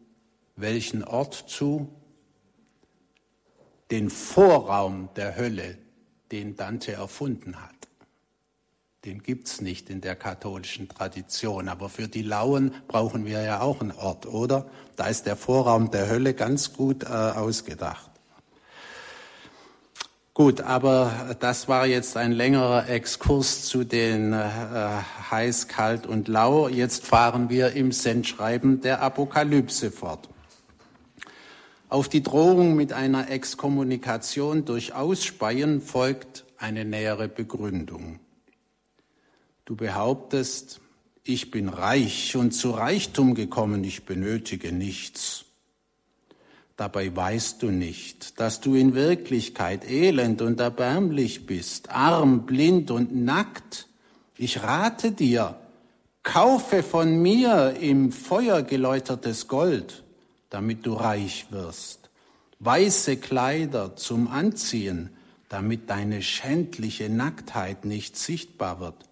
[SPEAKER 2] welchen Ort zu? Den Vorraum der Hölle, den Dante erfunden hat den gibt's nicht in der katholischen Tradition. Aber für die Lauen brauchen wir ja auch einen Ort, oder? Da ist der Vorraum der Hölle ganz gut äh, ausgedacht. Gut, aber das war jetzt ein längerer Exkurs zu den äh, heiß, kalt und lau. Jetzt fahren wir im Sendschreiben der Apokalypse fort. Auf die Drohung mit einer Exkommunikation durch Ausspeien folgt eine nähere Begründung. Du behauptest, ich bin reich und zu Reichtum gekommen, ich benötige nichts. Dabei weißt du nicht, dass du in Wirklichkeit elend und erbärmlich bist, arm, blind und nackt. Ich rate dir, kaufe von mir im Feuer geläutertes Gold, damit du reich wirst, weiße Kleider zum Anziehen, damit deine schändliche Nacktheit nicht sichtbar wird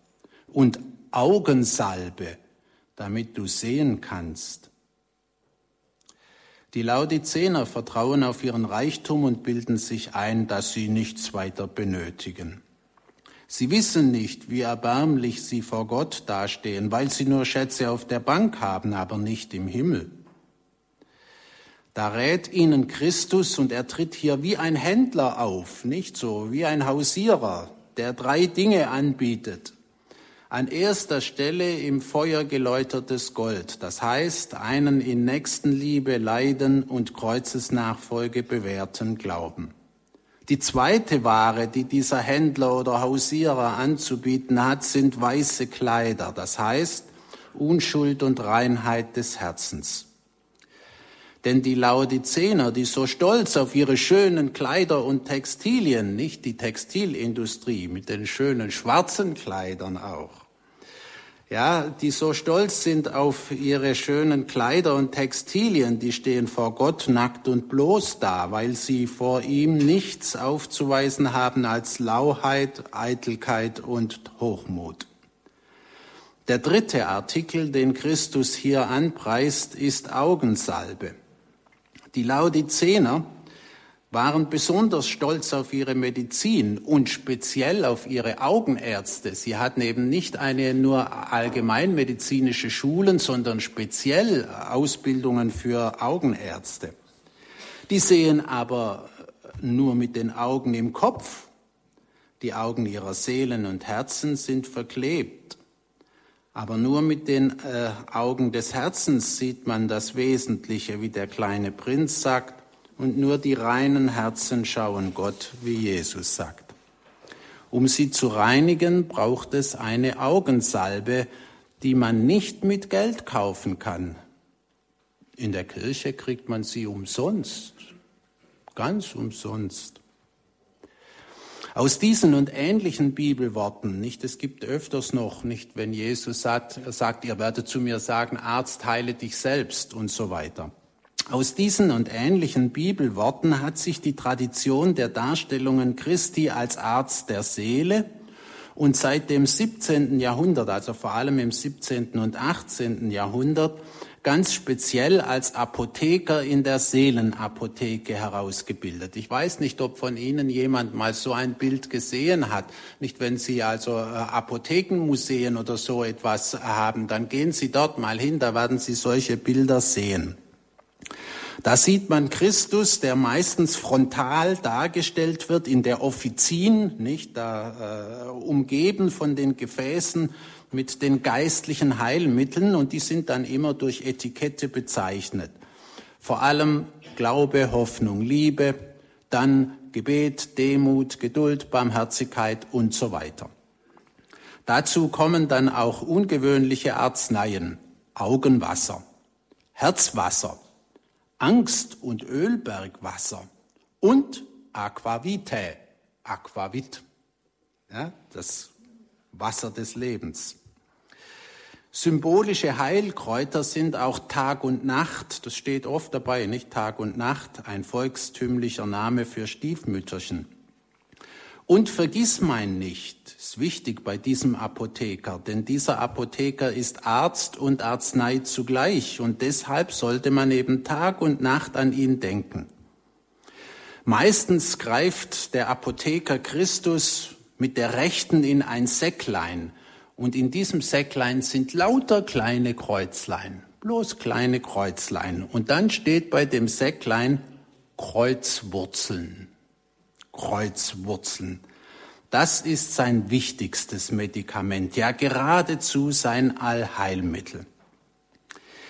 [SPEAKER 2] und Augensalbe, damit du sehen kannst. Die Laodicener vertrauen auf ihren Reichtum und bilden sich ein, dass sie nichts weiter benötigen. Sie wissen nicht, wie erbärmlich sie vor Gott dastehen, weil sie nur Schätze auf der Bank haben, aber nicht im Himmel. Da rät ihnen Christus und er tritt hier wie ein Händler auf, nicht so wie ein Hausierer, der drei Dinge anbietet An erster Stelle im Feuer geläutertes Gold, das heißt einen in Nächstenliebe, Leiden und Kreuzesnachfolge bewährten Glauben. Die zweite Ware, die dieser Händler oder Hausierer anzubieten hat, sind weiße Kleider, das heißt Unschuld und Reinheit des Herzens. Denn die Laodicener, die so stolz auf ihre schönen Kleider und Textilien, nicht die Textilindustrie mit den schönen schwarzen Kleidern auch, ja, die so stolz sind auf ihre schönen Kleider und Textilien, die stehen vor Gott nackt und bloß da, weil sie vor ihm nichts aufzuweisen haben als Lauheit, Eitelkeit und Hochmut. Der dritte Artikel, den Christus hier anpreist, ist Augensalbe. Die Laodicener waren besonders stolz auf ihre Medizin und speziell auf ihre Augenärzte. Sie hatten eben nicht eine nur allgemeinmedizinische Schulen, sondern speziell Ausbildungen für Augenärzte. Die sehen aber nur mit den Augen im Kopf. Die Augen ihrer Seelen und Herzen sind verklebt. Aber nur mit den äh, Augen des Herzens sieht man das Wesentliche, wie der kleine Prinz sagt, und nur die reinen Herzen schauen Gott, wie Jesus sagt. Um sie zu reinigen, braucht es eine Augensalbe, die man nicht mit Geld kaufen kann. In der Kirche kriegt man sie umsonst, ganz umsonst. Aus diesen und ähnlichen Bibelworten, nicht, es gibt öfters noch, nicht, wenn Jesus sagt, sagt, ihr werdet zu mir sagen, Arzt, heile dich selbst und so weiter. Aus diesen und ähnlichen Bibelworten hat sich die Tradition der Darstellungen Christi als Arzt der Seele und seit dem 17. Jahrhundert, also vor allem im 17. und 18. Jahrhundert, ganz speziell als Apotheker in der Seelenapotheke herausgebildet. Ich weiß nicht, ob von Ihnen jemand mal so ein Bild gesehen hat. Nicht, wenn Sie also äh, Apothekenmuseen oder so etwas haben, dann gehen Sie dort mal hin, da werden Sie solche Bilder sehen. Da sieht man Christus, der meistens frontal dargestellt wird in der Offizin, nicht da äh, umgeben von den Gefäßen mit den geistlichen Heilmitteln und die sind dann immer durch Etikette bezeichnet. Vor allem Glaube, Hoffnung, Liebe, dann Gebet, Demut, Geduld, Barmherzigkeit und so weiter. Dazu kommen dann auch ungewöhnliche Arzneien, Augenwasser, Herzwasser, Angst- und Ölbergwasser und Aquavitae, Aquavit, ja, das Wasser des Lebens. Symbolische Heilkräuter sind auch Tag und Nacht, das steht oft dabei, nicht Tag und Nacht, ein volkstümlicher Name für Stiefmütterchen. Und vergiss mein nicht, ist wichtig bei diesem Apotheker, denn dieser Apotheker ist Arzt und Arznei zugleich und deshalb sollte man eben Tag und Nacht an ihn denken. Meistens greift der Apotheker Christus mit der Rechten in ein Säcklein und in diesem Säcklein sind lauter kleine Kreuzlein, bloß kleine Kreuzlein. Und dann steht bei dem Säcklein Kreuzwurzeln. Kreuzwurzeln. Das ist sein wichtigstes Medikament, ja geradezu sein Allheilmittel.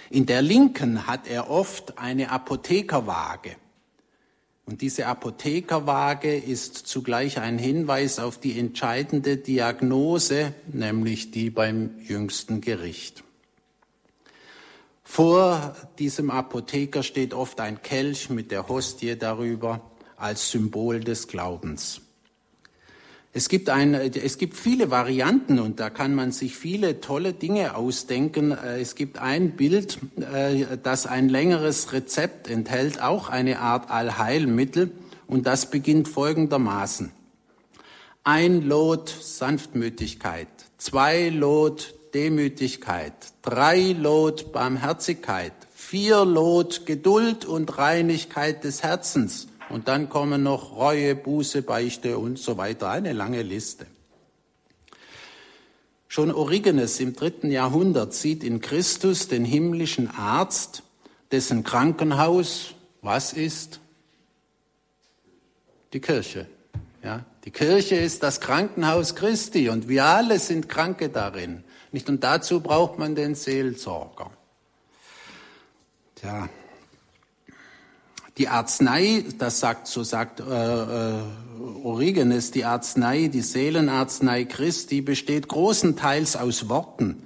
[SPEAKER 2] In der Linken hat er oft eine Apothekerwaage. Und diese Apothekerwaage ist zugleich ein Hinweis auf die entscheidende Diagnose, nämlich die beim jüngsten Gericht. Vor diesem Apotheker steht oft ein Kelch mit der Hostie darüber als Symbol des Glaubens. Es gibt, ein, es gibt viele Varianten und da kann man sich viele tolle Dinge ausdenken. Äh, es gibt ein Bild, äh, das ein längeres Rezept enthält, auch eine Art Allheilmittel und das beginnt folgendermaßen. Ein Lot Sanftmütigkeit, zwei Lot Demütigkeit, drei Lot Barmherzigkeit, vier Lot Geduld und Reinigkeit des Herzens, und dann kommen noch Reue, Buße, Beichte und so weiter. Eine lange Liste. Schon Origenes im dritten Jahrhundert sieht in Christus den himmlischen Arzt, dessen Krankenhaus was ist? Die Kirche. Ja, die Kirche ist das Krankenhaus Christi und wir alle sind Kranke darin. Nicht? Und dazu braucht man den Seelsorger. Tja, die Arznei, das sagt, so sagt äh, äh, Origenes, die Arznei, die Seelenarznei Christi besteht großenteils aus Worten.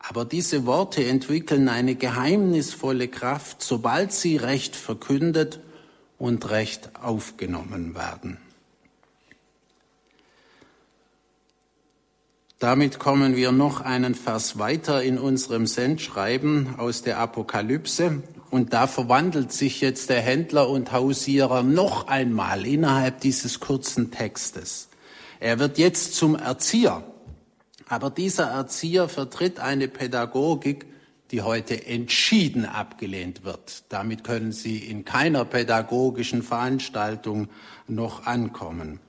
[SPEAKER 2] Aber diese Worte entwickeln eine geheimnisvolle Kraft, sobald sie recht verkündet und recht aufgenommen werden. Damit kommen wir noch einen Vers weiter in unserem Sendschreiben aus der Apokalypse. Und da verwandelt sich jetzt der Händler und Hausierer noch einmal innerhalb dieses kurzen Textes. Er wird jetzt zum Erzieher. Aber dieser Erzieher vertritt eine Pädagogik, die heute entschieden abgelehnt wird. Damit können Sie in keiner pädagogischen Veranstaltung noch ankommen.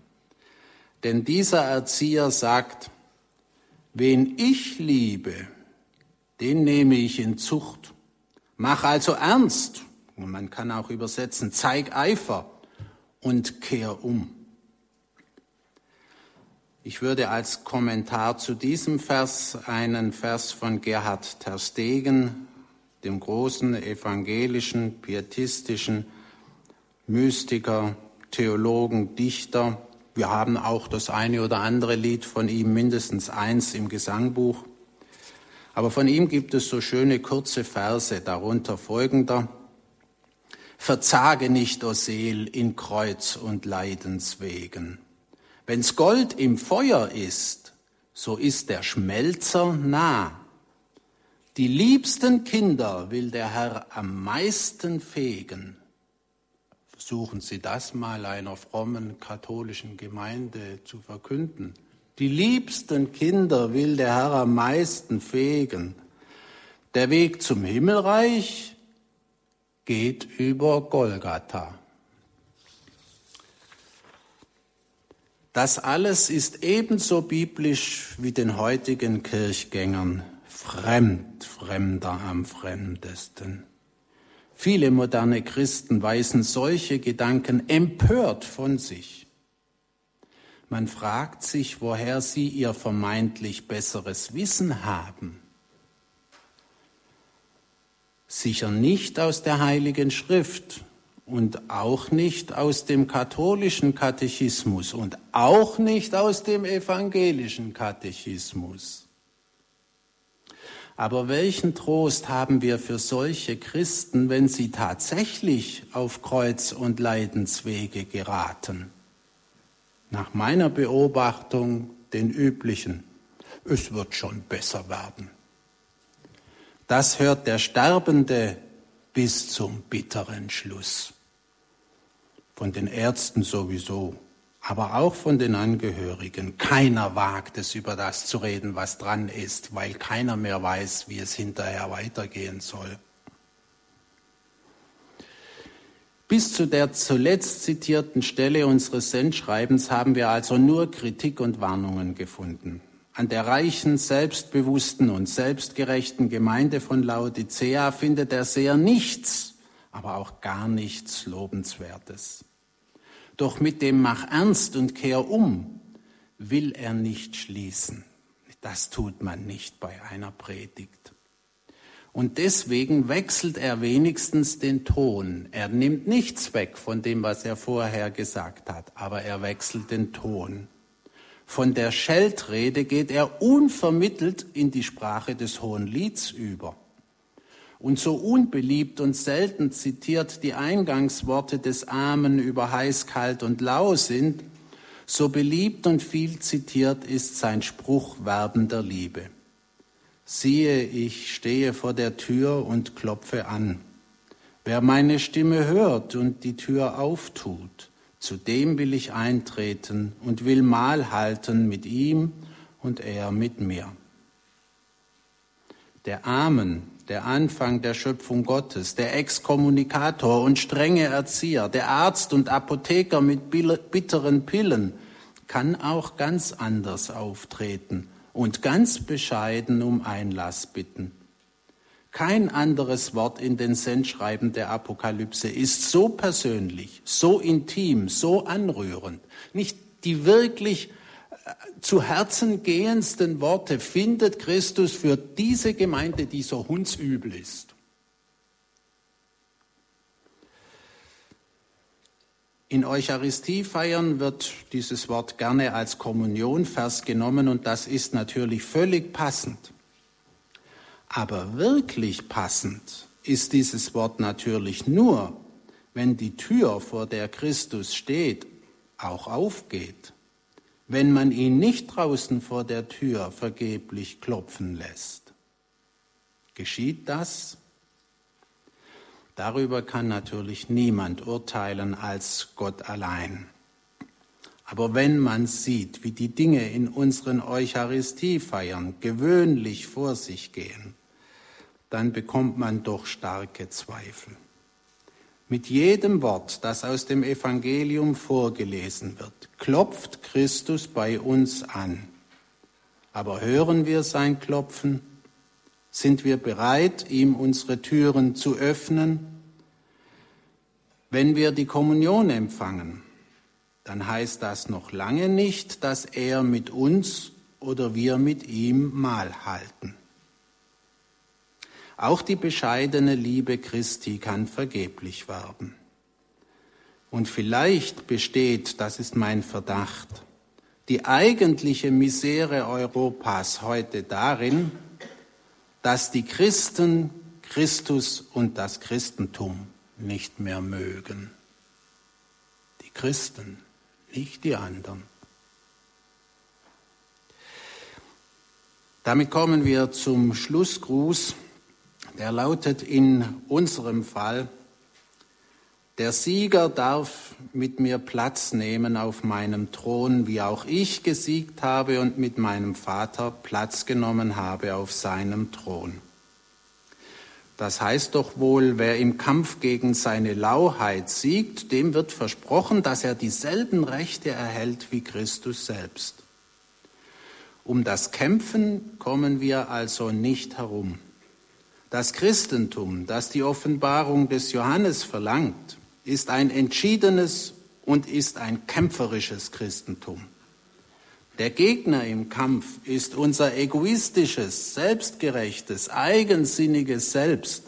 [SPEAKER 2] Denn dieser Erzieher sagt, Wen ich liebe, den nehme ich in Zucht. Mach also ernst, und man kann auch übersetzen, zeig Eifer und kehr um. Ich würde als Kommentar zu diesem Vers einen Vers von Gerhard Terstegen, dem großen evangelischen, pietistischen Mystiker, Theologen, Dichter, wir haben auch das eine oder andere Lied von ihm, mindestens eins im Gesangbuch. Aber von ihm gibt es so schöne kurze Verse, darunter folgender. Verzage nicht, o Seel, in Kreuz und Leidenswegen. Wenn's Gold im Feuer ist, so ist der Schmelzer nah. Die liebsten Kinder will der Herr am meisten fegen. Versuchen Sie das mal einer frommen katholischen Gemeinde zu verkünden. Die liebsten Kinder will der Herr am meisten fegen. Der Weg zum Himmelreich geht über Golgatha. Das alles ist ebenso biblisch wie den heutigen Kirchgängern fremd, fremder am fremdesten. Viele moderne Christen weisen solche Gedanken empört von sich. Man fragt sich, woher sie ihr vermeintlich besseres Wissen haben. Sicher nicht aus der Heiligen Schrift und auch nicht aus dem katholischen Katechismus und auch nicht aus dem evangelischen Katechismus. Aber welchen Trost haben wir für solche Christen, wenn sie tatsächlich auf Kreuz- und Leidenswege geraten? Nach meiner Beobachtung den üblichen. Es wird schon besser werden. Das hört der Sterbende bis zum bitteren Schluss. Von den Ärzten sowieso aber auch von den Angehörigen. Keiner wagt es, über das zu reden, was dran ist, weil keiner mehr weiß, wie es hinterher weitergehen soll. Bis zu der zuletzt zitierten Stelle unseres Sendschreibens haben wir also nur Kritik und Warnungen gefunden. An der reichen, selbstbewussten und selbstgerechten Gemeinde von Laodicea findet er sehr nichts, aber auch gar nichts Lobenswertes. Doch mit dem Mach ernst und kehr um will er nicht schließen. Das tut man nicht bei einer Predigt. Und deswegen wechselt er wenigstens den Ton. Er nimmt nichts weg von dem, was er vorher gesagt hat, aber er wechselt den Ton. Von der Scheltrede geht er unvermittelt in die Sprache des Hohen Lieds über und so unbeliebt und selten zitiert die Eingangsworte des Armen über heiß, kalt und lau sind, so beliebt und viel zitiert ist sein Spruch werbender Liebe. Siehe, ich stehe vor der Tür und klopfe an. Wer meine Stimme hört und die Tür auftut, zu dem will ich eintreten und will Mahl halten mit ihm und er mit mir. Der Amen der Anfang der Schöpfung Gottes, der Exkommunikator und strenge Erzieher, der Arzt und Apotheker mit bitteren Pillen, kann auch ganz anders auftreten und ganz bescheiden um Einlass bitten. Kein anderes Wort in den Sendschreiben der Apokalypse ist so persönlich, so intim, so anrührend. Nicht die wirklich äh, zu Herzen gehendsten Worte findet Christus für diese Gemeinde, die so hundsübel ist. In Eucharistiefeiern wird dieses Wort gerne als Kommunionvers genommen und das ist natürlich völlig passend. Aber wirklich passend ist dieses Wort natürlich nur, wenn die Tür, vor der Christus steht, auch aufgeht, wenn man ihn nicht draußen vor der Tür vergeblich klopfen lässt. Geschieht das? Darüber kann natürlich niemand urteilen als Gott allein. Aber wenn man sieht, wie die Dinge in unseren Eucharistiefeiern gewöhnlich vor sich gehen, dann bekommt man doch starke Zweifel. Mit jedem Wort, das aus dem Evangelium vorgelesen wird, klopft Christus bei uns an. Aber hören wir sein Klopfen? Sind wir bereit, ihm unsere Türen zu öffnen? Wenn wir die Kommunion empfangen, dann heißt das noch lange nicht, dass er mit uns oder wir mit ihm Mahl halten. Auch die bescheidene Liebe Christi kann vergeblich werden. Und vielleicht besteht, das ist mein Verdacht, die eigentliche Misere Europas heute darin, dass die Christen Christus und das Christentum nicht mehr mögen. Die Christen, nicht die anderen. Damit kommen wir zum Schlussgruß. Der lautet in unserem Fall, der Sieger darf mit mir Platz nehmen auf meinem Thron, wie auch ich gesiegt habe und mit meinem Vater Platz genommen habe auf seinem Thron. Das heißt doch wohl, wer im Kampf gegen seine Lauheit siegt, dem wird versprochen, dass er dieselben Rechte erhält wie Christus selbst. Um das Kämpfen kommen wir also nicht herum. Das Christentum, das die Offenbarung des Johannes verlangt, ist ein entschiedenes und ist ein kämpferisches Christentum. Der Gegner im Kampf ist unser egoistisches, selbstgerechtes, eigensinniges Selbst,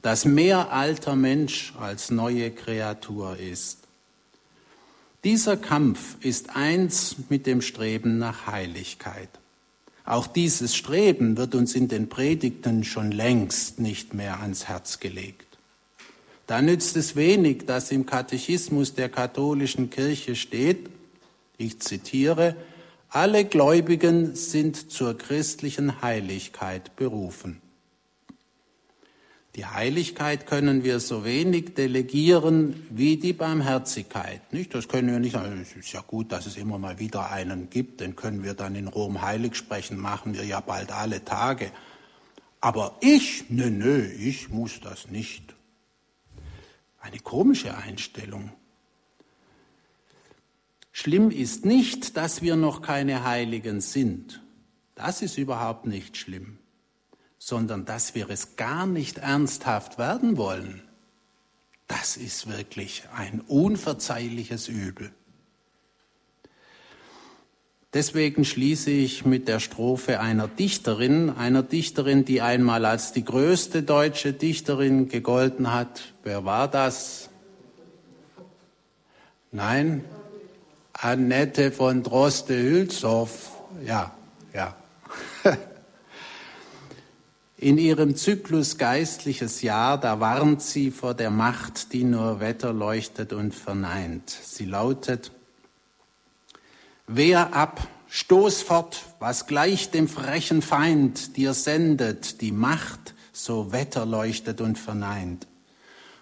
[SPEAKER 2] das mehr alter Mensch als neue Kreatur ist. Dieser Kampf ist eins mit dem Streben nach Heiligkeit. Auch dieses Streben wird uns in den Predigten schon längst nicht mehr ans Herz gelegt. Da nützt es wenig, dass im Katechismus der katholischen Kirche steht, ich zitiere, alle Gläubigen sind zur christlichen Heiligkeit berufen. Die Heiligkeit können wir so wenig delegieren wie die Barmherzigkeit. Nicht? Das können wir nicht. Also es ist ja gut, dass es immer mal wieder einen gibt. Den können wir dann in Rom heilig sprechen. Machen wir ja bald alle Tage. Aber ich, nö, nö, ich muss das nicht. Eine komische Einstellung. Schlimm ist nicht, dass wir noch keine Heiligen sind. Das ist überhaupt nicht schlimm, sondern dass wir es gar nicht ernsthaft werden wollen. Das ist wirklich ein unverzeihliches Übel. Deswegen schließe ich mit der Strophe einer Dichterin, einer Dichterin, die einmal als die größte deutsche Dichterin gegolten hat. Wer war das? Nein, Annette von Droste-Hülshoff. Ja, ja. In ihrem Zyklus Geistliches Jahr, da warnt sie vor der Macht, die nur Wetter leuchtet und verneint. Sie lautet, Wehr ab, stoß fort, was gleich dem frechen Feind dir sendet, die Macht, so wetterleuchtet und verneint.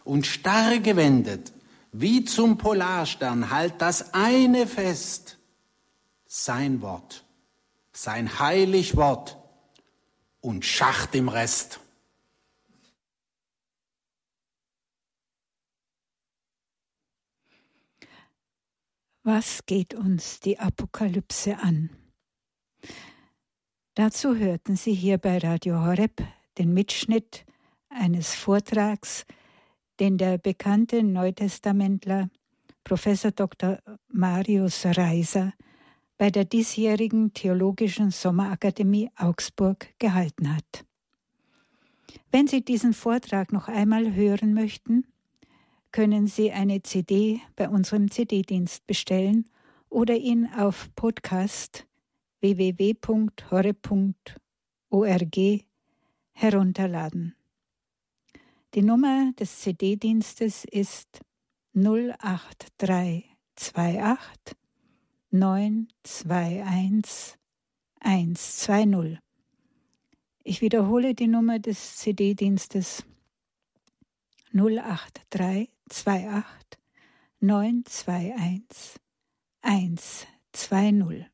[SPEAKER 2] Und starr gewendet, wie zum Polarstern, halt das eine fest, sein Wort, sein heilig Wort und schacht im Rest.
[SPEAKER 1] Was geht uns die Apokalypse an? Dazu hörten Sie hier bei Radio Horeb den Mitschnitt eines Vortrags, den der bekannte Neutestamentler Professor Dr. Marius Reiser bei der diesjährigen Theologischen Sommerakademie Augsburg gehalten hat. Wenn Sie diesen Vortrag noch einmal hören möchten, können Sie eine CD bei unserem CD-Dienst bestellen oder ihn auf Podcast www.horre.org herunterladen. Die Nummer des CD-Dienstes ist 08328 921 120. Ich wiederhole die Nummer des CD-Dienstes 08328 921 120.